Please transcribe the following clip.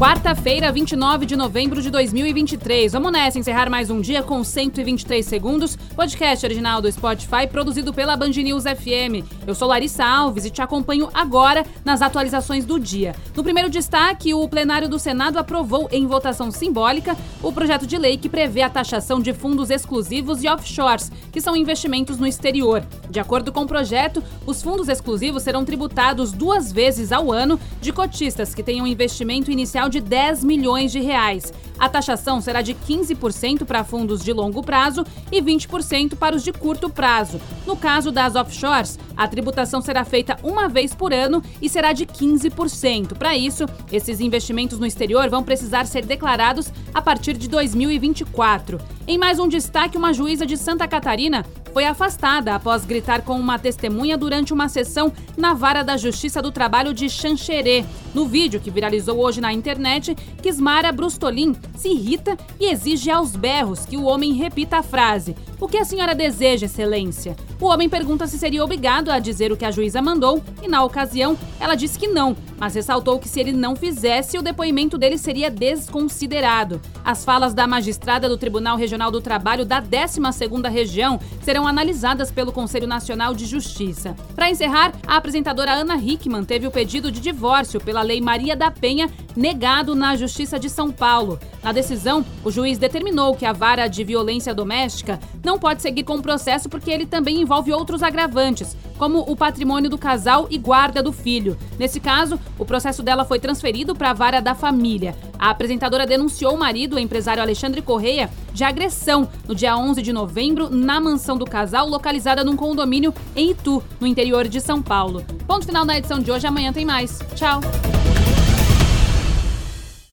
Quarta-feira, 29 de novembro de 2023. Vamos nessa, encerrar mais um dia com 123 segundos. Podcast original do Spotify, produzido pela Band News FM. Eu sou Larissa Alves e te acompanho agora nas atualizações do dia. No primeiro destaque, o plenário do Senado aprovou em votação simbólica o projeto de lei que prevê a taxação de fundos exclusivos e offshores, que são investimentos no exterior. De acordo com o projeto, os fundos exclusivos serão tributados duas vezes ao ano de cotistas que tenham investimento inicial de 10 milhões de reais. A taxação será de 15% para fundos de longo prazo e 20% para os de curto prazo. No caso das offshores, a tributação será feita uma vez por ano e será de 15%. Para isso, esses investimentos no exterior vão precisar ser declarados a partir de 2024. Em mais um destaque, uma juíza de Santa Catarina foi afastada após gritar com uma testemunha durante uma sessão na vara da Justiça do Trabalho de Xanxerê. No vídeo que viralizou hoje na internet, Kismara Brustolin se irrita e exige aos berros que o homem repita a frase: O que a senhora deseja, Excelência? O homem pergunta se seria obrigado a dizer o que a juíza mandou e, na ocasião, ela disse que não, mas ressaltou que se ele não fizesse, o depoimento dele seria desconsiderado. As falas da magistrada do Tribunal Regional do Trabalho da 12ª Região serão analisadas pelo Conselho Nacional de Justiça. Para encerrar, a apresentadora Ana Hickman teve o pedido de divórcio pela Lei Maria da Penha negado na Justiça de São Paulo. Na decisão, o juiz determinou que a vara de violência doméstica não pode seguir com o processo porque ele também envolve outros agravantes, como o patrimônio do casal e guarda do filho. Nesse caso, o processo dela foi transferido para a vara da família. A apresentadora denunciou o marido, o empresário Alexandre Correia, de agressão no dia 11 de novembro na mansão do casal, localizada num condomínio em Itu, no interior de São Paulo. Ponto final na edição de hoje. Amanhã tem mais. Tchau.